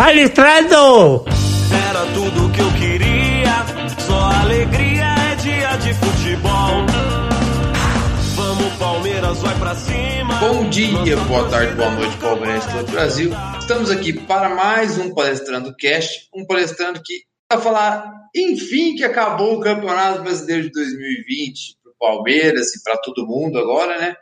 Palestrando! Era tudo que eu queria, só alegria é dia de futebol. Vamos, Palmeiras, vai pra cima. Bom dia, boa tarde, boa noite, palmeirense do todo Brasil. Estamos aqui para mais um Palestrando Cast, um palestrando que vai falar, enfim, que acabou o Campeonato Brasileiro de 2020 para o Palmeiras e para todo mundo agora, né?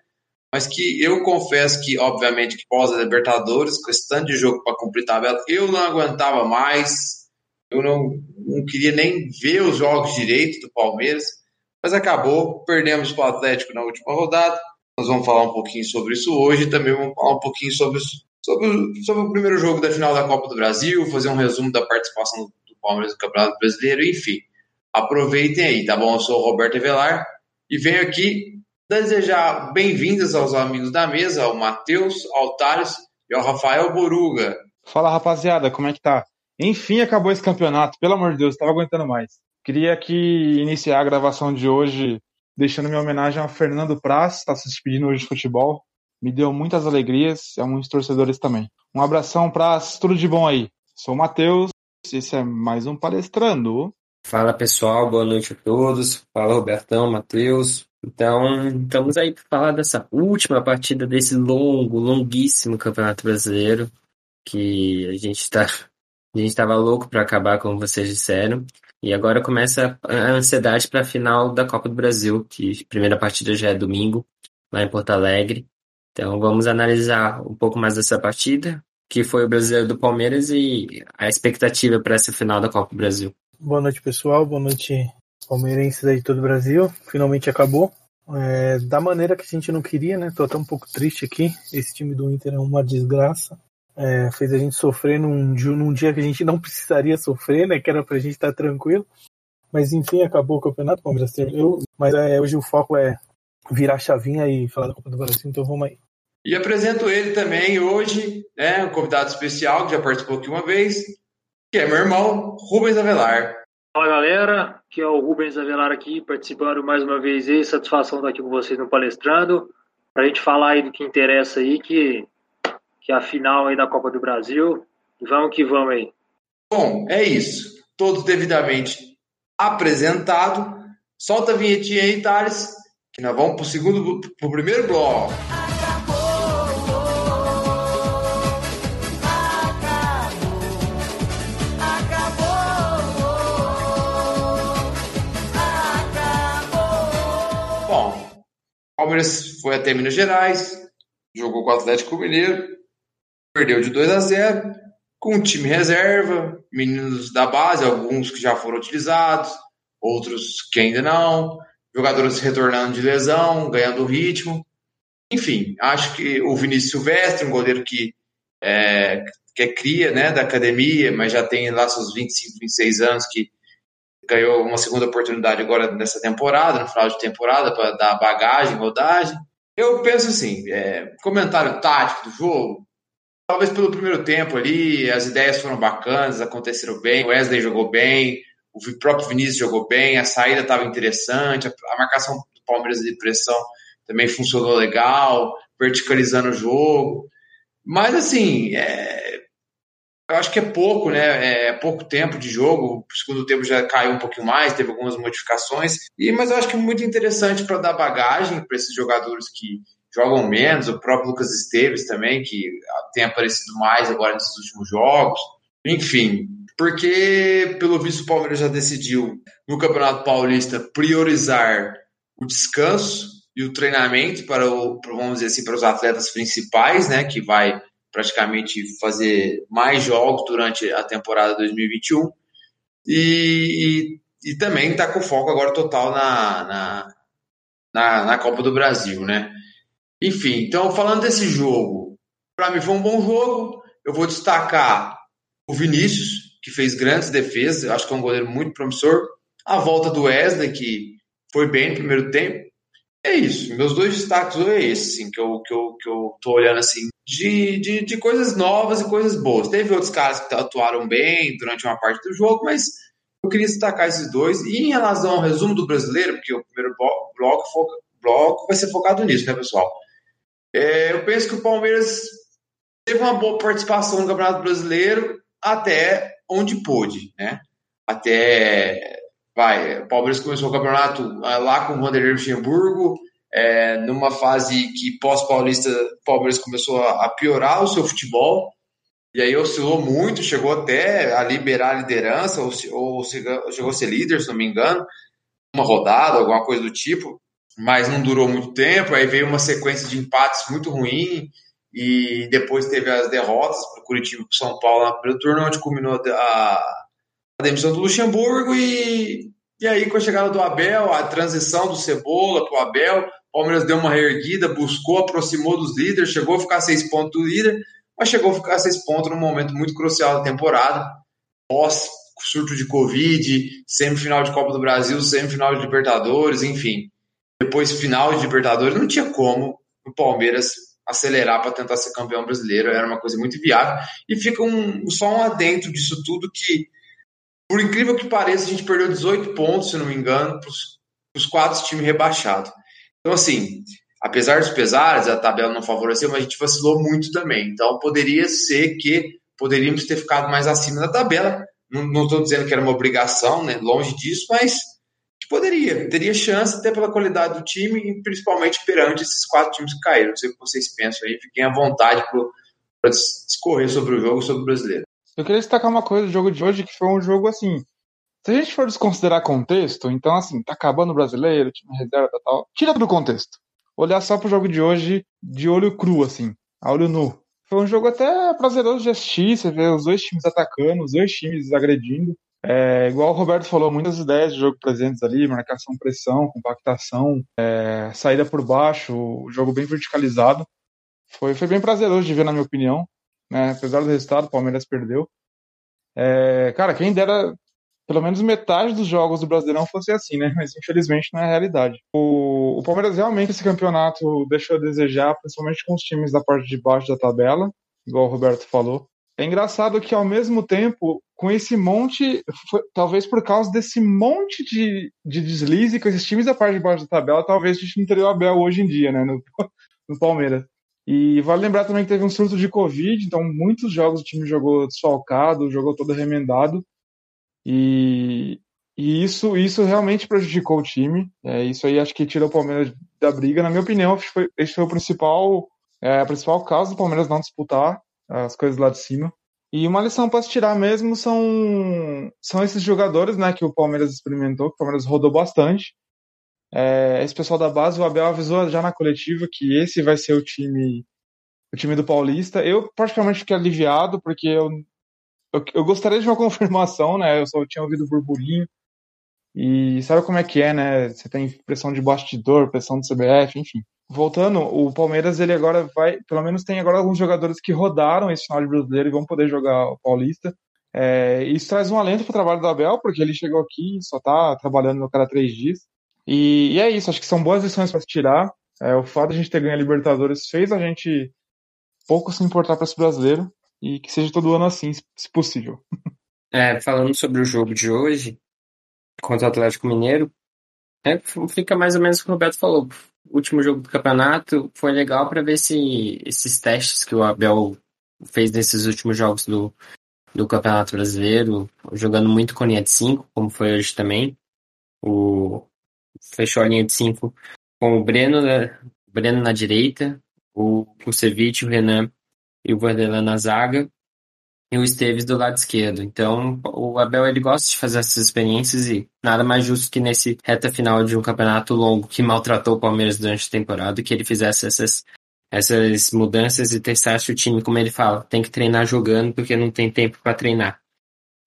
Mas que eu confesso que, obviamente, que pós a Libertadores, com esse tanto de jogo para cumprir tabela, eu não aguentava mais, eu não, não queria nem ver os jogos direito do Palmeiras, mas acabou, perdemos para o Atlético na última rodada. Nós vamos falar um pouquinho sobre isso hoje também vamos falar um pouquinho sobre, sobre, sobre o primeiro jogo da final da Copa do Brasil, fazer um resumo da participação do Palmeiras no Campeonato Brasileiro, enfim. Aproveitem aí, tá bom? Eu sou o Roberto Avelar e venho aqui desejar bem-vindas aos amigos da mesa, ao Matheus, ao Thales e ao Rafael Boruga. Fala rapaziada, como é que tá? Enfim acabou esse campeonato, pelo amor de Deus, tava aguentando mais. Queria aqui iniciar a gravação de hoje deixando minha homenagem ao Fernando Praz, está se despedindo hoje de futebol. Me deu muitas alegrias, é um dos torcedores também. Um abração, Praz, tudo de bom aí. Sou o Matheus, esse é mais um Palestrando. Fala pessoal, boa noite a todos. Fala Robertão, Matheus. Então, estamos aí para falar dessa última partida desse longo, longuíssimo Campeonato Brasileiro, que a gente está a gente estava louco para acabar, como vocês disseram. E agora começa a ansiedade para a final da Copa do Brasil, que a primeira partida já é domingo, lá em Porto Alegre. Então vamos analisar um pouco mais dessa partida, que foi o Brasileiro do Palmeiras e a expectativa para essa final da Copa do Brasil. Boa noite, pessoal. Boa noite, palmeirenses aí de todo o Brasil. Finalmente acabou. É, da maneira que a gente não queria, né? Tô até um pouco triste aqui. Esse time do Inter é uma desgraça. É, fez a gente sofrer num, num, dia que a gente não precisaria sofrer, né? Que era pra gente estar tranquilo. Mas enfim, acabou o campeonato, Palmeiras terminou. Mas é, hoje o foco é virar a chavinha e falar da Copa do Brasil, então vamos aí. E apresento ele também hoje, né? Um convidado especial que já participou aqui uma vez, que é meu irmão, Rubens Avelar. Fala galera, que é o Rubens Avelar aqui, participando mais uma vez. Aí, satisfação estar aqui com vocês no Palestrando, para a gente falar aí do que interessa aí, que, que é a final aí da Copa do Brasil, e vamos que vamos aí. Bom, é isso, todos devidamente apresentado, solta a vinhetinha aí, Thales, que nós vamos segundo, pro primeiro bloco. Palmeiras foi até Minas Gerais, jogou com o Atlético Mineiro, perdeu de 2 a 0 com um time reserva, meninos da base, alguns que já foram utilizados, outros que ainda não, jogadores retornando de lesão, ganhando ritmo. Enfim, acho que o Vinícius Silvestre, um goleiro que é, que é cria né, da academia, mas já tem lá seus 25, 26 anos, que ganhou uma segunda oportunidade agora nessa temporada, no final de temporada, para dar bagagem, rodagem. Eu penso assim, é, comentário tático do jogo, talvez pelo primeiro tempo ali, as ideias foram bacanas, aconteceram bem, o Wesley jogou bem, o próprio Vinícius jogou bem, a saída estava interessante, a marcação do Palmeiras de pressão também funcionou legal, verticalizando o jogo. Mas assim, é, eu acho que é pouco, né? É pouco tempo de jogo. O segundo tempo já caiu um pouquinho mais, teve algumas modificações. E, mas eu acho que é muito interessante para dar bagagem para esses jogadores que jogam menos. O próprio Lucas Esteves também, que tem aparecido mais agora nesses últimos jogos. Enfim, porque pelo visto o Palmeiras já decidiu no Campeonato Paulista priorizar o descanso e o treinamento para o, vamos dizer assim, para os atletas principais, né? Que vai praticamente fazer mais jogos durante a temporada 2021 e, e, e também está com foco agora total na, na, na, na, Copa do Brasil, né? Enfim, então falando desse jogo, para mim foi um bom jogo. Eu vou destacar o Vinícius, que fez grandes defesas, acho que é um goleiro muito promissor. A volta do Wesley, que foi bem no primeiro tempo. É isso, meus dois destaques é esse, assim, que eu, que, eu, que eu tô olhando assim, de, de, de coisas novas e coisas boas. Teve outros caras que atuaram bem durante uma parte do jogo, mas eu queria destacar esses dois. E em relação ao resumo do brasileiro, porque o primeiro bloco, foca, bloco vai ser focado nisso, né, pessoal? É, eu penso que o Palmeiras teve uma boa participação no Campeonato Brasileiro, até onde pôde, né? Até vai, o Palmeiras começou o campeonato ah, lá com o Vanderlei Luxemburgo, é, numa fase que pós-paulista, o Palmeiras começou a, piorar o seu futebol, e aí oscilou muito, chegou até a liberar a liderança, ou, ou chegou a ser líder, se não me engano, uma rodada, alguma coisa do tipo, mas não durou muito tempo, aí veio uma sequência de empates muito ruim, e depois teve as derrotas para o Curitiba e para São Paulo na primeira turno, onde culminou a, a demissão do Luxemburgo, e, e aí com a chegada do Abel, a transição do Cebola para o Abel, o Palmeiras deu uma reerguida, buscou, aproximou dos líderes, chegou a ficar seis pontos do líder, mas chegou a ficar seis pontos num momento muito crucial da temporada, pós surto de Covid, semifinal de Copa do Brasil, semifinal de Libertadores, enfim. Depois, final de Libertadores, não tinha como o Palmeiras acelerar para tentar ser campeão brasileiro, era uma coisa muito viável. E fica um, só um adentro disso tudo que, por incrível que pareça, a gente perdeu 18 pontos, se não me engano, para os quatro times rebaixados. Então, assim, apesar dos pesares, a tabela não favoreceu, mas a gente vacilou muito também. Então, poderia ser que poderíamos ter ficado mais acima da tabela. Não estou dizendo que era uma obrigação, né? longe disso, mas poderia, teria chance até pela qualidade do time e principalmente perante esses quatro times que caíram. Não sei o que vocês pensam aí, fiquem à vontade para discorrer sobre o jogo, sobre o brasileiro. Eu queria destacar uma coisa do jogo de hoje, que foi um jogo assim, se a gente for desconsiderar contexto, então assim, tá acabando o brasileiro, time reserva tal, tira do contexto. Olhar só pro jogo de hoje de olho cru, assim, a olho nu. Foi um jogo até prazeroso de assistir, você vê os dois times atacando, os dois times agredindo. É, igual o Roberto falou, muitas ideias de jogo presentes ali, marcação, pressão, compactação, é, saída por baixo, o jogo bem verticalizado. Foi, foi bem prazeroso de ver, na minha opinião. Né? Apesar do resultado, o Palmeiras perdeu. É, cara, quem dera pelo menos metade dos jogos do Brasileirão fosse assim, né? Mas infelizmente não é a realidade. O, o Palmeiras realmente esse campeonato deixou a desejar, principalmente com os times da parte de baixo da tabela, igual o Roberto falou. É engraçado que ao mesmo tempo, com esse monte, foi, talvez por causa desse monte de, de deslize com esses times da parte de baixo da tabela, talvez a gente não teria o Abel hoje em dia, né? No, no Palmeiras. E vale lembrar também que teve um surto de Covid, então muitos jogos o time jogou desfalcado, jogou todo remendado. E, e isso, isso realmente prejudicou o time. É, isso aí acho que tirou o Palmeiras da briga. Na minha opinião, foi, esse foi o principal, é, a principal causa do Palmeiras não disputar as coisas lá de cima. E uma lição para se tirar mesmo são, são esses jogadores né, que o Palmeiras experimentou, que o Palmeiras rodou bastante. É, esse pessoal da base, o Abel avisou já na coletiva que esse vai ser o time o time do Paulista. Eu praticamente fiquei aliviado, porque eu eu, eu, gostaria de uma confirmação, né? Eu só tinha ouvido burburinho. E sabe como é que é, né? Você tem pressão de bastidor, pressão do CBF, enfim. Voltando, o Palmeiras, ele agora vai, pelo menos tem agora alguns jogadores que rodaram esse final de brasileiro e vão poder jogar o Paulista. É, isso traz um alento para o trabalho do Abel, porque ele chegou aqui só está trabalhando no cada três dias. E, e, é isso, acho que são boas lições para se tirar. É, o fato de a gente ter ganho a Libertadores fez a gente pouco se importar para esse brasileiro e que seja todo ano assim, se possível. É, falando sobre o jogo de hoje contra o Atlético Mineiro, é, fica mais ou menos o que o Roberto falou. O último jogo do campeonato foi legal para ver se esses testes que o Abel fez nesses últimos jogos do, do Campeonato Brasileiro, jogando muito com linha de 5, como foi hoje também. O, fechou a linha de 5 com o Breno, o Breno na direita, o Kusevich, o Renan e o Vanderlan na zaga e o Esteves do lado esquerdo. Então, o Abel ele gosta de fazer essas experiências e nada mais justo que nesse reta final de um campeonato longo que maltratou o Palmeiras durante a temporada que ele fizesse essas essas mudanças e testasse o time, como ele fala, tem que treinar jogando porque não tem tempo para treinar.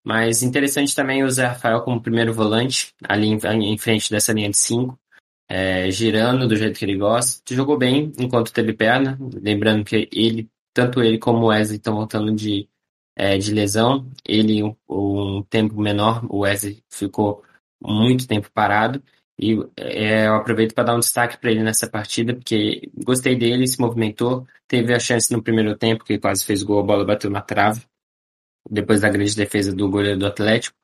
Mas interessante também o Zé Rafael como primeiro volante, ali em, em frente dessa linha de cinco, é, girando do jeito que ele gosta. Jogou bem enquanto teve perna, lembrando que ele tanto ele como o Wesley estão voltando de, é, de lesão. Ele, um, um, tempo menor, o Wesley ficou muito tempo parado. E é, eu aproveito para dar um destaque para ele nessa partida, porque gostei dele, se movimentou, teve a chance no primeiro tempo, que quase fez gol, a bola bateu na trave, depois da grande defesa do goleiro do Atlético.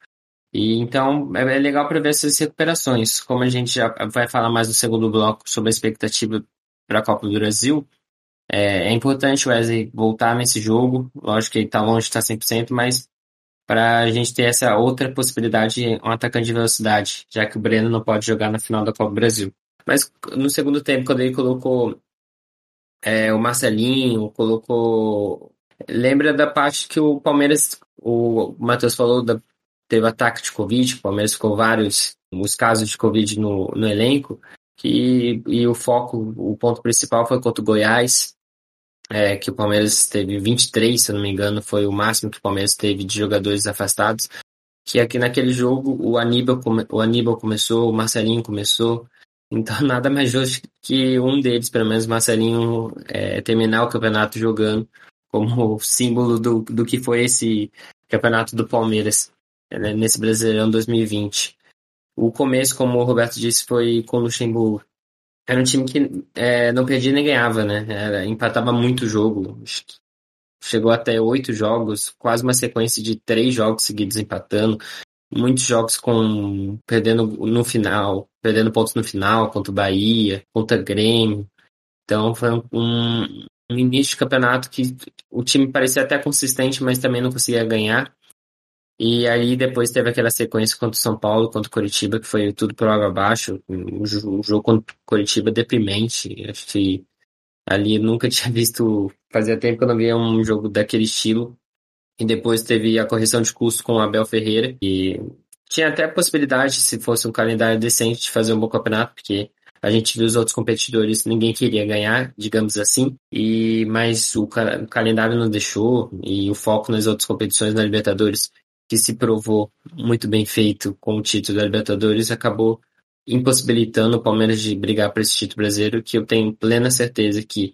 E então é, é legal para ver essas recuperações. Como a gente já vai falar mais no segundo bloco sobre a expectativa para a Copa do Brasil, é, é importante o Wesley voltar nesse jogo. Lógico que ele tá longe de estar 100%, mas para a gente ter essa outra possibilidade, um atacante de velocidade, já que o Breno não pode jogar na final da Copa do Brasil. Mas no segundo tempo, quando ele colocou é, o Marcelinho, colocou. Lembra da parte que o Palmeiras, o Matheus falou, da, teve ataque de Covid, o Palmeiras ficou vários os casos de Covid no, no elenco, que, e o foco, o ponto principal foi contra o Goiás, é, que o Palmeiras teve 23, se eu não me engano, foi o máximo que o Palmeiras teve de jogadores afastados. Que aqui naquele jogo o Aníbal, o Aníbal começou, o Marcelinho começou. Então nada mais justo que um deles, pelo menos Marcelinho, é, terminar o campeonato jogando como símbolo do, do que foi esse campeonato do Palmeiras né, nesse Brasileirão 2020. O começo, como o Roberto disse, foi com o Luxemburgo. Era um time que é, não perdia nem ganhava, né? Era, empatava muito jogo. Chegou até oito jogos, quase uma sequência de três jogos seguidos empatando. Muitos jogos com perdendo no final, perdendo pontos no final contra o Bahia, contra o Grêmio. Então foi um início de campeonato que o time parecia até consistente, mas também não conseguia ganhar. E aí depois teve aquela sequência contra o São Paulo, contra o Curitiba, que foi tudo por água abaixo. O jogo contra o Curitiba deprimente. Acho que ali nunca tinha visto. Fazia tempo que eu não via um jogo daquele estilo. E depois teve a correção de custo com o Abel Ferreira. E tinha até a possibilidade, se fosse um calendário decente, de fazer um bom campeonato, porque a gente viu os outros competidores, ninguém queria ganhar, digamos assim, e mas o, o calendário não deixou e o foco nas outras competições na Libertadores que se provou muito bem feito com o título da Libertadores, acabou impossibilitando o Palmeiras de brigar por esse título brasileiro, que eu tenho plena certeza que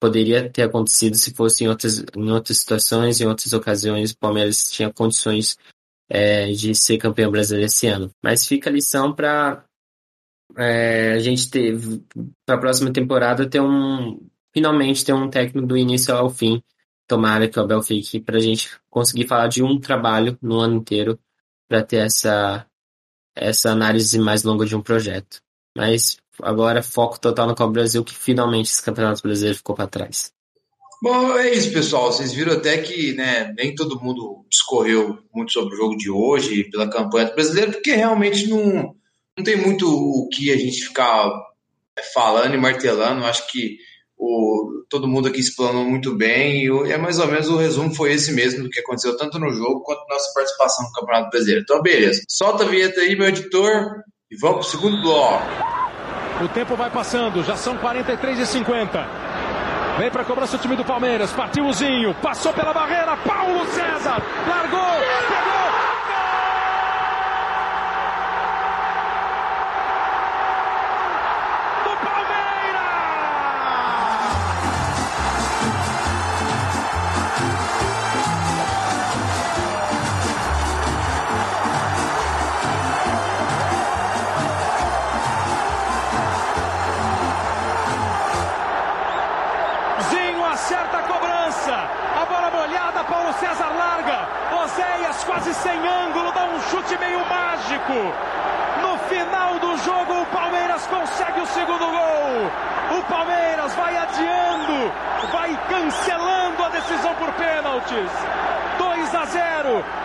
poderia ter acontecido se fosse em outras, em outras situações, em outras ocasiões, o Palmeiras tinha condições é, de ser campeão brasileiro esse ano. Mas fica a lição para é, a gente ter, para a próxima temporada, ter um, finalmente ter um técnico do início ao fim tomara que o Abel fique para a gente conseguir falar de um trabalho no ano inteiro para ter essa, essa análise mais longa de um projeto. Mas agora foco total no Copa Brasil, que finalmente esse campeonato brasileiro ficou para trás. Bom, é isso, pessoal. Vocês viram até que né, nem todo mundo discorreu muito sobre o jogo de hoje, pela campanha do brasileiro, porque realmente não, não tem muito o que a gente ficar falando e martelando. Acho que o, todo mundo aqui explanou muito bem e é mais ou menos o resumo foi esse mesmo do que aconteceu tanto no jogo quanto nossa participação no Campeonato Brasileiro. Então, beleza. Solta a vinheta aí, meu editor, e vamos pro segundo bloco. O tempo vai passando, já são 43 e 50. Vem para cobrança o time do Palmeiras, partiu o Zinho, passou pela barreira, Paulo César, largou, pegou,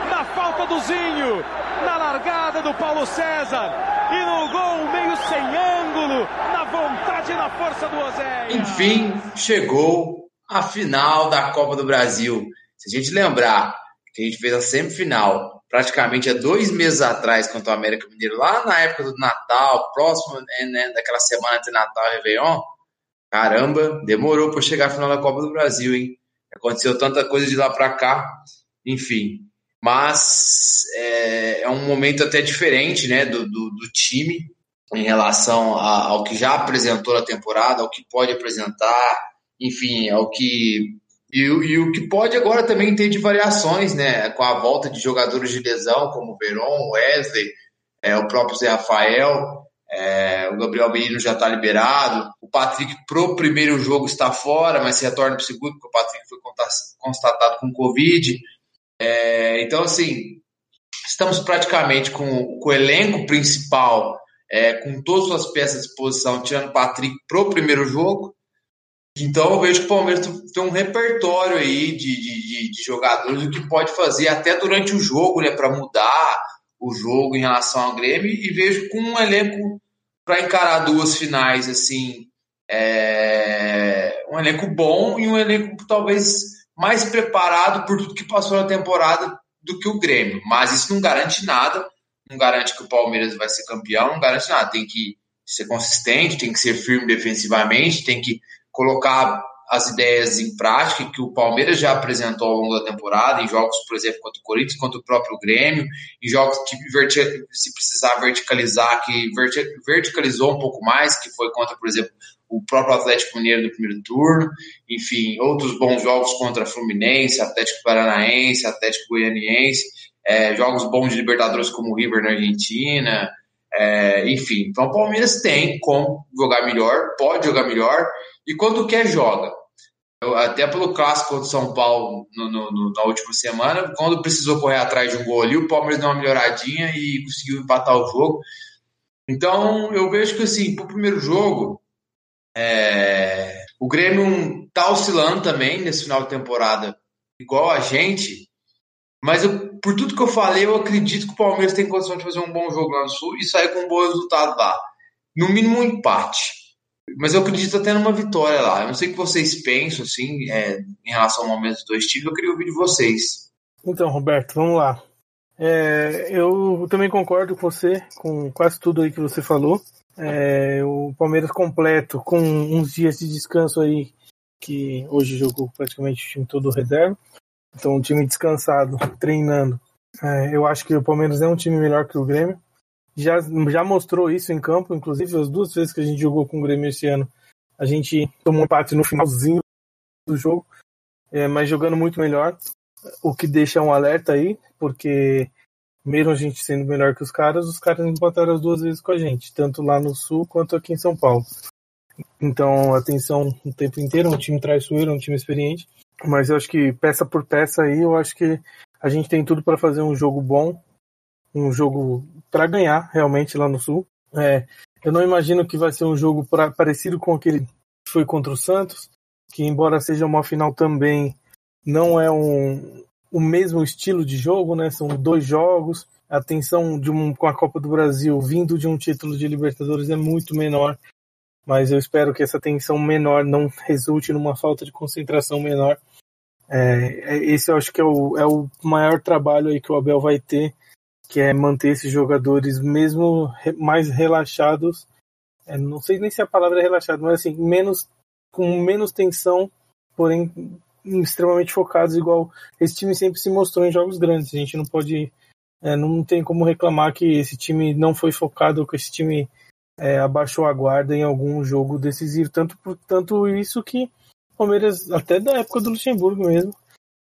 na falta do Zinho, na largada do Paulo César e no gol meio sem ângulo, na vontade e na força do Oséia. Enfim, chegou a final da Copa do Brasil. Se a gente lembrar que a gente fez a semifinal praticamente há dois meses atrás contra o América Mineiro, lá na época do Natal, próximo né, né daquela semana de Natal e Réveillon. Caramba, demorou para chegar à final da Copa do Brasil, hein? Aconteceu tanta coisa de lá para cá, enfim. Mas é, é, um momento até diferente né, do, do, do time em relação a, ao que já apresentou na temporada, ao que pode apresentar, enfim, ao que e, e, o que pode agora também ter de variações, né? Com a volta de jogadores de lesão, como o Veron, o Wesley, é, o próprio Zé Rafael, é, o Gabriel Menino já está liberado, o Patrick pro primeiro jogo está fora, mas se retorna para o segundo, porque o Patrick foi constatado com Covid. É, então, assim, estamos praticamente com, com o elenco principal, é, com todas as peças à disposição, tirando o Patrick pro primeiro jogo. Então eu vejo que o Palmeiras tem um repertório aí de, de, de jogadores o que pode fazer até durante o jogo, né, para mudar o jogo em relação ao Grêmio e vejo com um elenco para encarar duas finais assim, é, um elenco bom e um elenco talvez mais preparado por tudo que passou na temporada do que o Grêmio. Mas isso não garante nada, não garante que o Palmeiras vai ser campeão, não garante nada. Tem que ser consistente, tem que ser firme defensivamente, tem que colocar as ideias em prática que o Palmeiras já apresentou ao longo da temporada, em jogos, por exemplo, contra o Corinthians, contra o próprio Grêmio, em jogos que se precisar verticalizar, que verticalizou um pouco mais, que foi contra, por exemplo, o próprio Atlético Mineiro no primeiro turno, enfim, outros bons jogos contra Fluminense, Atlético Paranaense, Atlético Goianiense, é, jogos bons de Libertadores como o River na Argentina, é, enfim. Então o Palmeiras tem como jogar melhor, pode jogar melhor, e quando quer, joga. Eu, até pelo clássico contra o São Paulo no, no, no, na última semana, quando precisou correr atrás de um gol ali, o Palmeiras deu uma melhoradinha e conseguiu empatar o jogo. Então eu vejo que assim, pro primeiro jogo, é, o Grêmio tá oscilando também nesse final de temporada, igual a gente, mas eu, por tudo que eu falei, eu acredito que o Palmeiras tem condição de fazer um bom jogo lá no Sul e sair com um bom resultado lá. No mínimo um empate. Mas eu acredito até numa vitória lá. Eu não sei o que vocês pensam, assim, é, em relação ao momento dos dois times. Eu queria ouvir de vocês. Então, Roberto, vamos lá. É, eu também concordo com você, com quase tudo aí que você falou. É, o Palmeiras completo, com uns dias de descanso aí, que hoje jogou praticamente o time todo reserva. Então, um time descansado, treinando. É, eu acho que o Palmeiras é um time melhor que o Grêmio. Já, já mostrou isso em campo, inclusive as duas vezes que a gente jogou com o Grêmio esse ano, a gente tomou um empate no finalzinho do jogo, é, mas jogando muito melhor. O que deixa um alerta aí, porque mesmo a gente sendo melhor que os caras, os caras empataram as duas vezes com a gente, tanto lá no Sul quanto aqui em São Paulo. Então, atenção o tempo inteiro, um time traiçoeiro, um time experiente. Mas eu acho que peça por peça aí, eu acho que a gente tem tudo para fazer um jogo bom, um jogo para ganhar realmente lá no Sul. É, eu não imagino que vai ser um jogo pra, parecido com aquele que foi contra o Santos, que embora seja uma final também, não é um, o mesmo estilo de jogo, né? São dois jogos. A tensão de um, com a Copa do Brasil vindo de um título de Libertadores é muito menor mas eu espero que essa tensão menor não resulte numa falta de concentração menor. É, é, esse eu acho que é o, é o maior trabalho aí que o Abel vai ter, que é manter esses jogadores mesmo mais relaxados. É, não sei nem se a palavra é relaxado, mas assim, menos, com menos tensão, porém extremamente focados, igual esse time sempre se mostrou em jogos grandes. A gente não pode, é, não tem como reclamar que esse time não foi focado, que esse time é, abaixou a guarda em algum jogo decisivo. Tanto, tanto isso que o Palmeiras, até da época do Luxemburgo mesmo,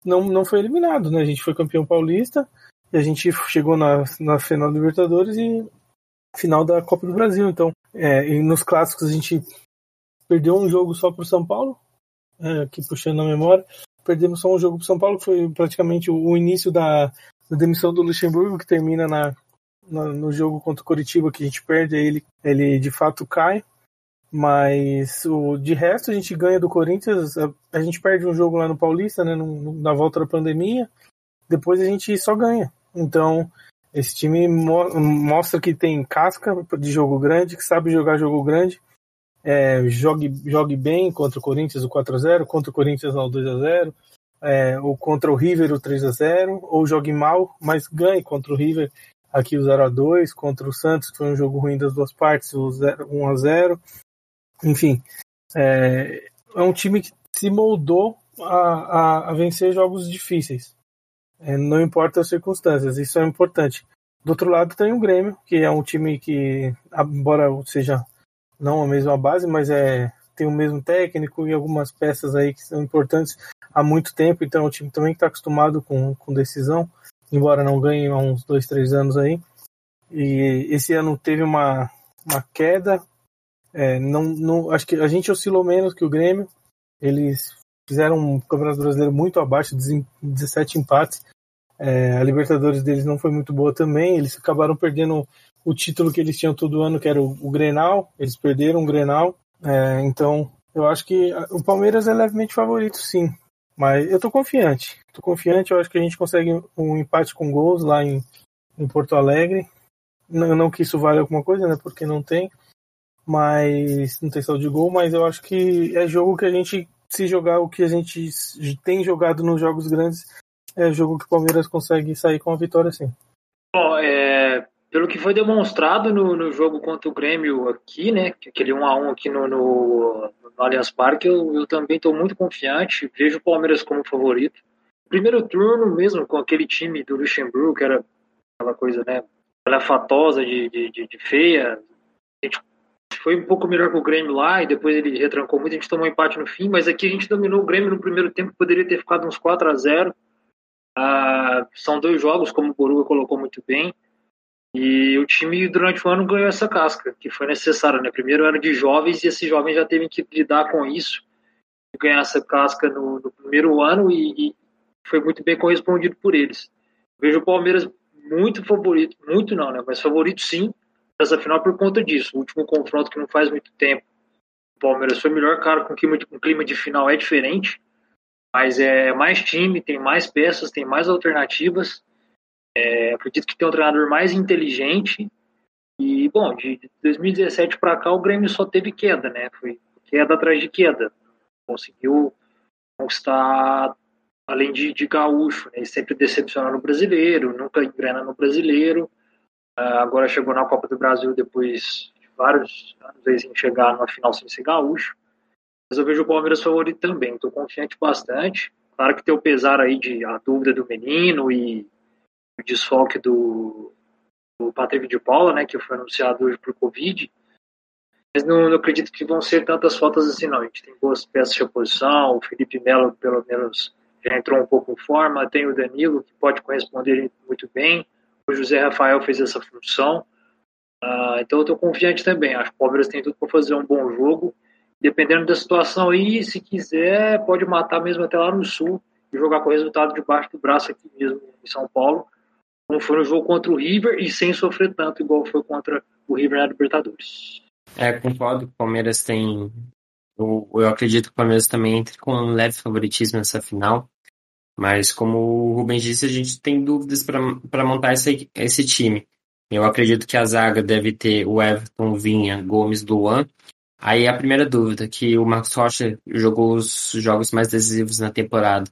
não, não foi eliminado. Né? A gente foi campeão paulista e a gente chegou na, na final da Libertadores e final da Copa do Brasil. Então, é, nos clássicos a gente perdeu um jogo só para o São Paulo, é, aqui puxando a memória. Perdemos só um jogo para São Paulo, que foi praticamente o, início da, da demissão do Luxemburgo, que termina na, no, no jogo contra o Curitiba que a gente perde, ele, ele de fato cai. Mas o, de resto a gente ganha do Corinthians. A, a gente perde um jogo lá no Paulista, né, no, na volta da pandemia. Depois a gente só ganha. Então esse time mo mostra que tem casca de jogo grande, que sabe jogar jogo grande. É, jogue, jogue bem contra o Corinthians o 4x0, contra o Corinthians o 2x0, é, ou contra o River o 3x0, ou jogue mal, mas ganhe contra o River aqui o 0 a 2 contra o Santos, que foi um jogo ruim das duas partes, o 0, 1 a 0 Enfim, é, é um time que se moldou a, a, a vencer jogos difíceis. É, não importa as circunstâncias, isso é importante. Do outro lado tem o Grêmio, que é um time que, embora seja não a mesma base, mas é tem o mesmo técnico e algumas peças aí que são importantes há muito tempo, então um time também está acostumado com, com decisão embora não ganhe há uns dois, três anos aí. E esse ano teve uma, uma queda. É, não, não, acho que a gente oscilou menos que o Grêmio. Eles fizeram um Campeonato Brasileiro muito abaixo, 17 empates. É, a Libertadores deles não foi muito boa também. Eles acabaram perdendo o título que eles tinham todo ano, que era o, o Grenal. Eles perderam o Grenal. É, então, Eu acho que o Palmeiras é levemente favorito, sim. Mas eu tô confiante. Tô confiante, eu acho que a gente consegue um empate com gols lá em, em Porto Alegre. Não, não que isso vale alguma coisa, né? Porque não tem. Mas não tem saldo de gol, mas eu acho que é jogo que a gente, se jogar o que a gente tem jogado nos jogos grandes, é jogo que o Palmeiras consegue sair com a vitória, sim. Bom, é, pelo que foi demonstrado no, no jogo contra o Grêmio aqui, né? Aquele 1x1 aqui no, no, no Allianz Parque, eu, eu também estou muito confiante. Vejo o Palmeiras como favorito. Primeiro turno mesmo, com aquele time do Luxemburgo, que era aquela coisa, né? Fatosa de, de, de, de feia. A gente foi um pouco melhor que o Grêmio lá e depois ele retrancou muito. A gente tomou um empate no fim, mas aqui a gente dominou o Grêmio no primeiro tempo, poderia ter ficado uns 4 a 0 ah, São dois jogos, como o Boruga colocou muito bem. E o time, durante o ano, ganhou essa casca, que foi necessária. Né? Primeiro ano de jovens, e esses jovens já teve que lidar com isso, ganhar essa casca no, no primeiro ano, e, e, foi muito bem correspondido por eles. Vejo o Palmeiras muito favorito, muito não, né? mas favorito sim, essa final por conta disso. O último confronto que não faz muito tempo, o Palmeiras foi melhor, cara, com clima com clima de final é diferente, mas é mais time, tem mais peças, tem mais alternativas é, acredito que tem um treinador mais inteligente. E, bom, de 2017 para cá o Grêmio só teve queda, né? Foi queda atrás de queda. Conseguiu conquistar, além de, de gaúcho, né? sempre decepcionar no brasileiro, nunca engrena no brasileiro. Uh, agora chegou na Copa do Brasil depois de vários anos em chegar numa final sem ser gaúcho. Mas eu vejo o Palmeiras favorito também, estou confiante bastante. Claro que tem o pesar aí de a dúvida do menino e o desfoque do, do Patrick de Paula, né, que foi anunciado hoje por Covid. Mas não, não, acredito que vão ser tantas faltas assim, não. A gente tem boas peças de oposição, o Felipe Melo, pelo menos, já entrou um pouco em forma, tem o Danilo, que pode corresponder muito bem, o José Rafael fez essa função. Uh, então eu estou confiante também. Acho que o Palmeiras tem tudo para fazer um bom jogo. Dependendo da situação aí, se quiser, pode matar mesmo até lá no Sul e jogar com o resultado debaixo do braço aqui mesmo em São Paulo como foi no jogo contra o River e sem sofrer tanto igual foi contra o River na Libertadores. É, concordo que o Palmeiras tem. Eu, eu acredito que o Palmeiras também entre com um leve favoritismo nessa final. Mas como o Rubens disse, a gente tem dúvidas para montar esse, esse time. Eu acredito que a zaga deve ter o Everton, Vinha, Gomes, Luan. Aí a primeira dúvida, que o Marcos Rocha jogou os jogos mais decisivos na temporada.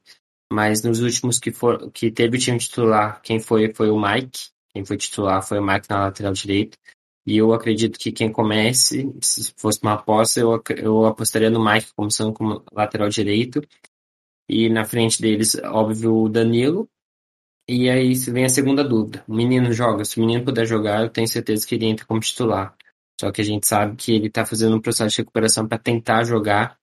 Mas nos últimos que, for, que teve o time titular, quem foi foi o Mike. Quem foi titular foi o Mike na lateral direita. E eu acredito que quem comece, se fosse uma aposta, eu, eu apostaria no Mike começando como lateral direito. E na frente deles, óbvio, o Danilo. E aí vem a segunda dúvida. O menino joga. Se o menino puder jogar, eu tenho certeza que ele entra como titular. Só que a gente sabe que ele está fazendo um processo de recuperação para tentar jogar.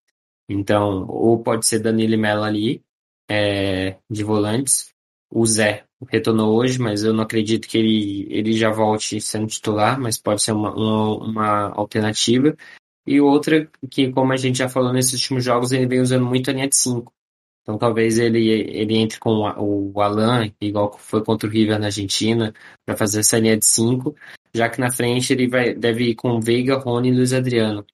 Então, ou pode ser Danilo e Mello ali, é, de volantes. O Zé retornou hoje, mas eu não acredito que ele, ele já volte sendo titular, mas pode ser uma, uma, uma alternativa. E outra que, como a gente já falou nesses últimos jogos, ele vem usando muito a linha de 5. Então talvez ele, ele entre com o, Alan, igual foi contra o River na Argentina, para fazer essa linha de 5, já que na frente ele vai, deve ir com Veiga, Rony e Luiz Adriano.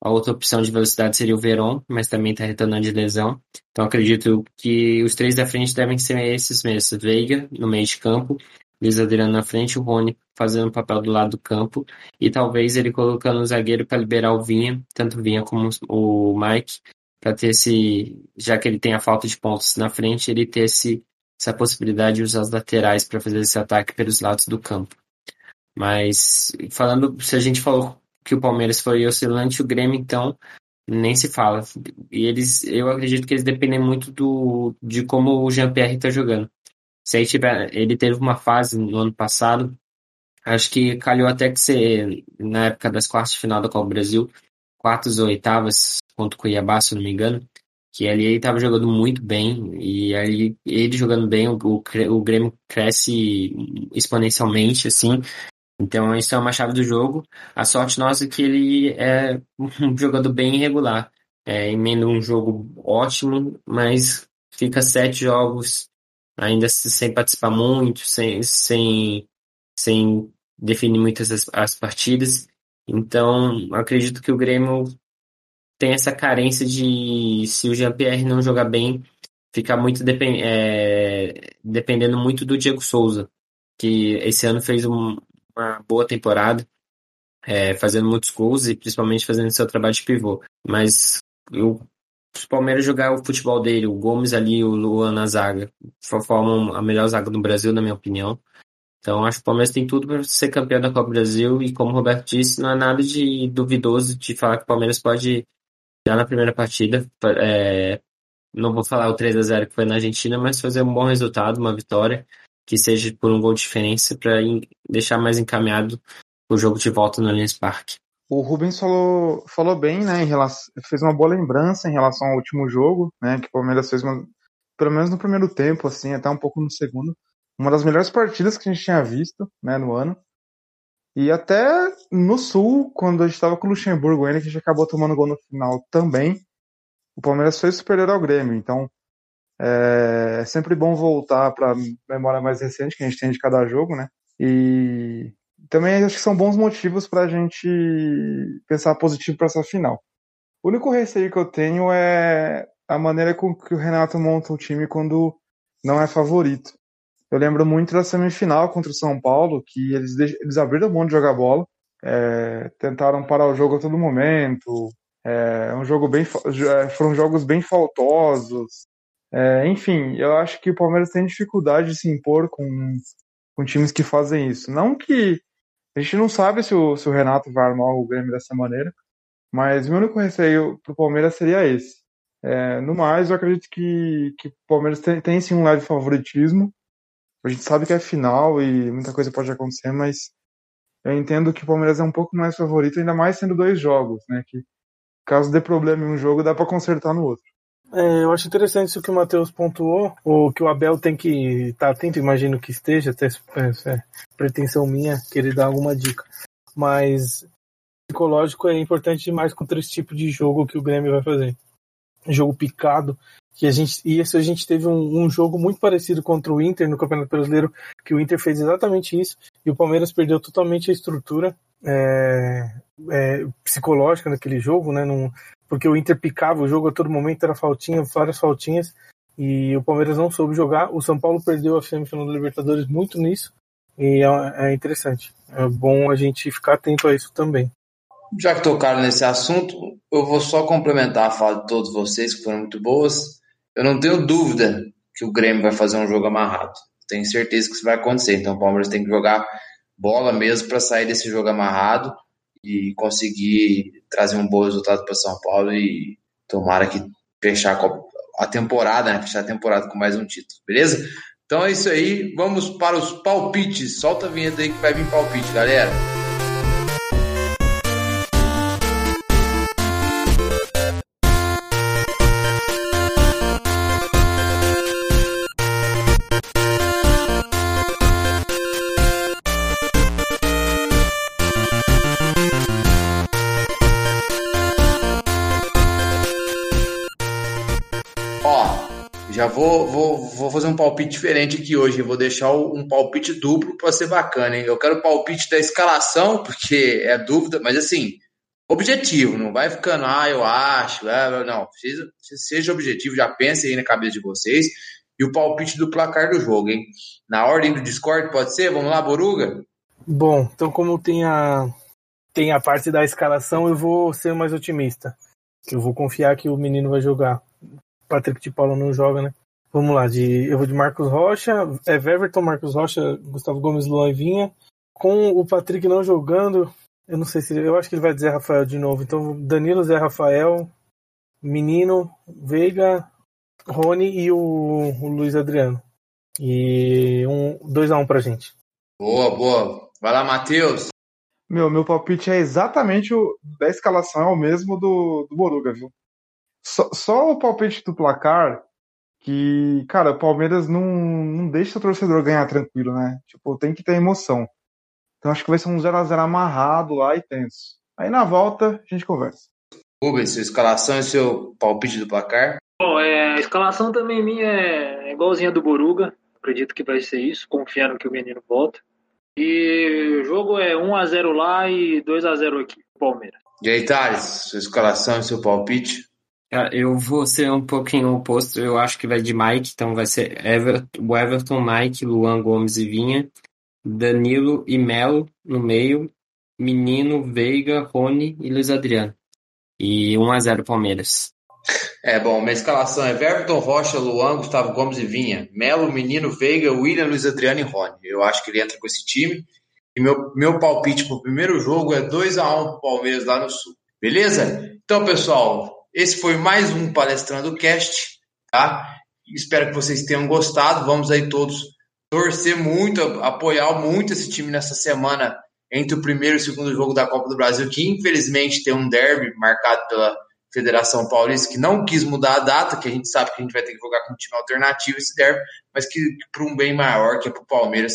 A outra opção de velocidade seria o Veron, mas também está retornando de lesão. Então acredito que os três da frente devem ser esses mesmos. Veiga no meio de campo, Luiz Adriano na frente, o Rony fazendo o papel do lado do campo e talvez ele colocando o zagueiro para liberar o Vinha, tanto o Vinha como o Mike, para ter esse, já que ele tem a falta de pontos na frente, ele ter esse, essa possibilidade de usar as laterais para fazer esse ataque pelos lados do campo. Mas falando, se a gente falou que o Palmeiras foi oscilante, o Grêmio, então, nem se fala. E eles, eu acredito que eles dependem muito do, de como o Jean-Pierre está jogando. Se aí tiver, ele teve uma fase no ano passado, acho que calhou até que ser, na época das quartas de final da Copa do Brasil, quartas ou oitavas contra o Cuiabá, se não me engano, que ali ele estava jogando muito bem, e aí ele jogando bem, o, o Grêmio cresce exponencialmente, assim, então, isso é uma chave do jogo. A sorte nossa é que ele é um jogador bem irregular. É, emenda um jogo ótimo, mas fica sete jogos ainda sem participar muito, sem, sem, sem definir muitas as, as partidas. Então, acredito que o Grêmio tem essa carência de se o Jean-Pierre não jogar bem, ficar muito depend, é, dependendo muito do Diego Souza, que esse ano fez um, uma boa temporada, é, fazendo muitos gols e principalmente fazendo seu trabalho de pivô. Mas eu, se o Palmeiras jogar o futebol dele, o Gomes ali, o Luan na zaga, formam a melhor zaga do Brasil, na minha opinião. Então acho que o Palmeiras tem tudo para ser campeão da Copa Brasil e como o Roberto disse, não é nada de duvidoso de falar que o Palmeiras pode já na primeira partida, é, não vou falar o 3 a 0 que foi na Argentina, mas fazer um bom resultado, uma vitória que seja por um gol de diferença para deixar mais encaminhado o jogo de volta no Allianz Parque. O Rubens falou, falou bem, né, em relação, fez uma boa lembrança em relação ao último jogo, né, que o Palmeiras fez uma, pelo menos no primeiro tempo, assim, até um pouco no segundo, uma das melhores partidas que a gente tinha visto, né, no ano. E até no Sul, quando a gente estava com o Luxemburgo ainda, que a gente acabou tomando gol no final também, o Palmeiras foi superior ao Grêmio. Então, é sempre bom voltar para a memória mais recente que a gente tem de cada jogo, né? E também acho que são bons motivos para a gente pensar positivo para essa final. O único receio que eu tenho é a maneira com que o Renato monta o time quando não é favorito. Eu lembro muito da semifinal contra o São Paulo, que eles, eles abriram mão de jogar bola, é, tentaram parar o jogo a todo momento. É um jogo bem, é, foram jogos bem faltosos. É, enfim, eu acho que o Palmeiras tem dificuldade de se impor com, com times que fazem isso. Não que a gente não sabe se o, se o Renato vai armar o Grêmio dessa maneira, mas meu único receio o Palmeiras seria esse. É, no mais, eu acredito que, que o Palmeiras tem, tem sim um leve favoritismo. A gente sabe que é final e muita coisa pode acontecer, mas eu entendo que o Palmeiras é um pouco mais favorito, ainda mais sendo dois jogos, né? Que caso dê problema em um jogo, dá para consertar no outro. É, eu acho interessante isso que o Matheus pontuou, o que o Abel tem que estar tá atento, imagino que esteja, até é, é, pretensão minha querer dar alguma dica. Mas psicológico é importante demais contra esse tipo de jogo que o Grêmio vai fazer. Jogo picado, que a gente e esse a gente teve um, um, jogo muito parecido contra o Inter no Campeonato Brasileiro, que o Inter fez exatamente isso e o Palmeiras perdeu totalmente a estrutura é, é, psicológica naquele jogo, né? Porque o Inter picava o jogo a todo momento, era faltinha, várias faltinhas e o Palmeiras não soube jogar. O São Paulo perdeu a semifinal da Libertadores muito nisso e é, é interessante. É bom a gente ficar atento a isso também. Já que tocaram nesse assunto, eu vou só complementar a fala de todos vocês, que foram muito boas eu não tenho dúvida que o Grêmio vai fazer um jogo amarrado. Tenho certeza que isso vai acontecer. Então o Palmeiras tem que jogar bola mesmo para sair desse jogo amarrado e conseguir trazer um bom resultado para São Paulo e tomara que fechar a temporada, né? Fechar a temporada com mais um título, beleza? Então é isso aí, vamos para os palpites. Solta a vinheta aí que vai vir palpite, galera. Vou, vou, vou fazer um palpite diferente aqui hoje. Vou deixar um palpite duplo para ser bacana, hein? Eu quero o palpite da escalação, porque é dúvida, mas assim, objetivo, não vai ficando, ah, eu acho, é, não. Seja, seja objetivo, já pense aí na cabeça de vocês. E o palpite do placar do jogo, hein? Na ordem do Discord, pode ser? Vamos lá, Boruga? Bom, então como tem a, tem a parte da escalação, eu vou ser mais otimista. Eu vou confiar que o menino vai jogar. Patrick de Paulo não joga, né? Vamos lá, de, eu vou de Marcos Rocha, é Everton, Marcos Rocha, Gustavo Gomes, Luan e Vinha. Com o Patrick não jogando, eu não sei se. Eu acho que ele vai dizer Rafael de novo. Então, Danilo, Zé Rafael, Menino, Veiga, Rony e o, o Luiz Adriano. E um 2x1 um pra gente. Boa, boa. Vai lá, Matheus. Meu, meu palpite é exatamente o da escalação, é o mesmo do, do Boruga, viu? Só, só o palpite do placar que, cara, o Palmeiras não, não deixa o torcedor ganhar tranquilo, né? Tipo, tem que ter emoção. Então acho que vai ser um 0x0 amarrado lá e tenso. Aí na volta a gente conversa. Rubens, sua escalação e seu palpite do placar? Bom, é, a escalação também minha é igualzinha do Boruga. Acredito que vai ser isso, confiando que o menino volta. E o jogo é 1x0 lá e 2x0 aqui, Palmeiras. E aí, Thales, sua escalação e seu palpite? Eu vou ser um pouquinho oposto. Eu acho que vai de Mike, então vai ser Ever, o Everton, Mike, Luan Gomes e Vinha, Danilo e Melo no meio, Menino, Veiga, Rony e Luiz Adriano. E 1 a 0 Palmeiras. É bom, minha escalação é Everton, Rocha, Luan, Gustavo Gomes e Vinha, Melo, Menino, Veiga, William, Luiz Adriano e Rony. Eu acho que ele entra com esse time. E meu, meu palpite para o primeiro jogo é 2 a 1 Palmeiras lá no Sul. Beleza? Então, pessoal, esse foi mais um Palestrando Cast, tá? Espero que vocês tenham gostado. Vamos aí todos torcer muito, apoiar muito esse time nessa semana entre o primeiro e o segundo jogo da Copa do Brasil, que infelizmente tem um derby marcado pela Federação Paulista, que não quis mudar a data, que a gente sabe que a gente vai ter que jogar com um time alternativo esse derby, mas que, que para um bem maior, que é para o Palmeiras,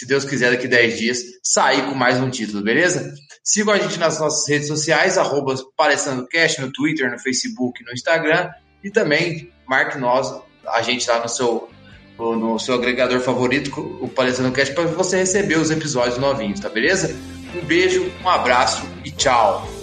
se Deus quiser, daqui 10 dias, sair com mais um título, beleza? Sigam a gente nas nossas redes sociais, arroba Cast, no Twitter, no Facebook, no Instagram, e também marque nós, a gente lá no seu, no seu agregador favorito, o Palestrando Cast, para você receber os episódios novinhos, tá beleza? Um beijo, um abraço e tchau!